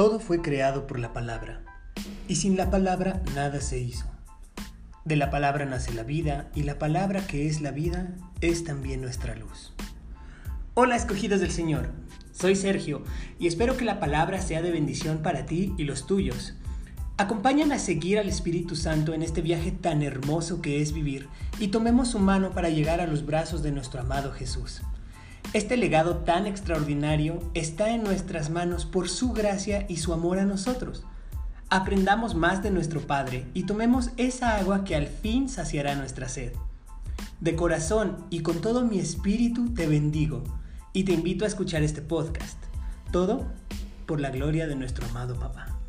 Todo fue creado por la palabra, y sin la palabra nada se hizo. De la palabra nace la vida, y la palabra que es la vida es también nuestra luz. Hola escogidos del Señor, soy Sergio, y espero que la palabra sea de bendición para ti y los tuyos. Acompáñame a seguir al Espíritu Santo en este viaje tan hermoso que es vivir, y tomemos su mano para llegar a los brazos de nuestro amado Jesús. Este legado tan extraordinario está en nuestras manos por su gracia y su amor a nosotros. Aprendamos más de nuestro Padre y tomemos esa agua que al fin saciará nuestra sed. De corazón y con todo mi espíritu te bendigo y te invito a escuchar este podcast. Todo por la gloria de nuestro amado Papá.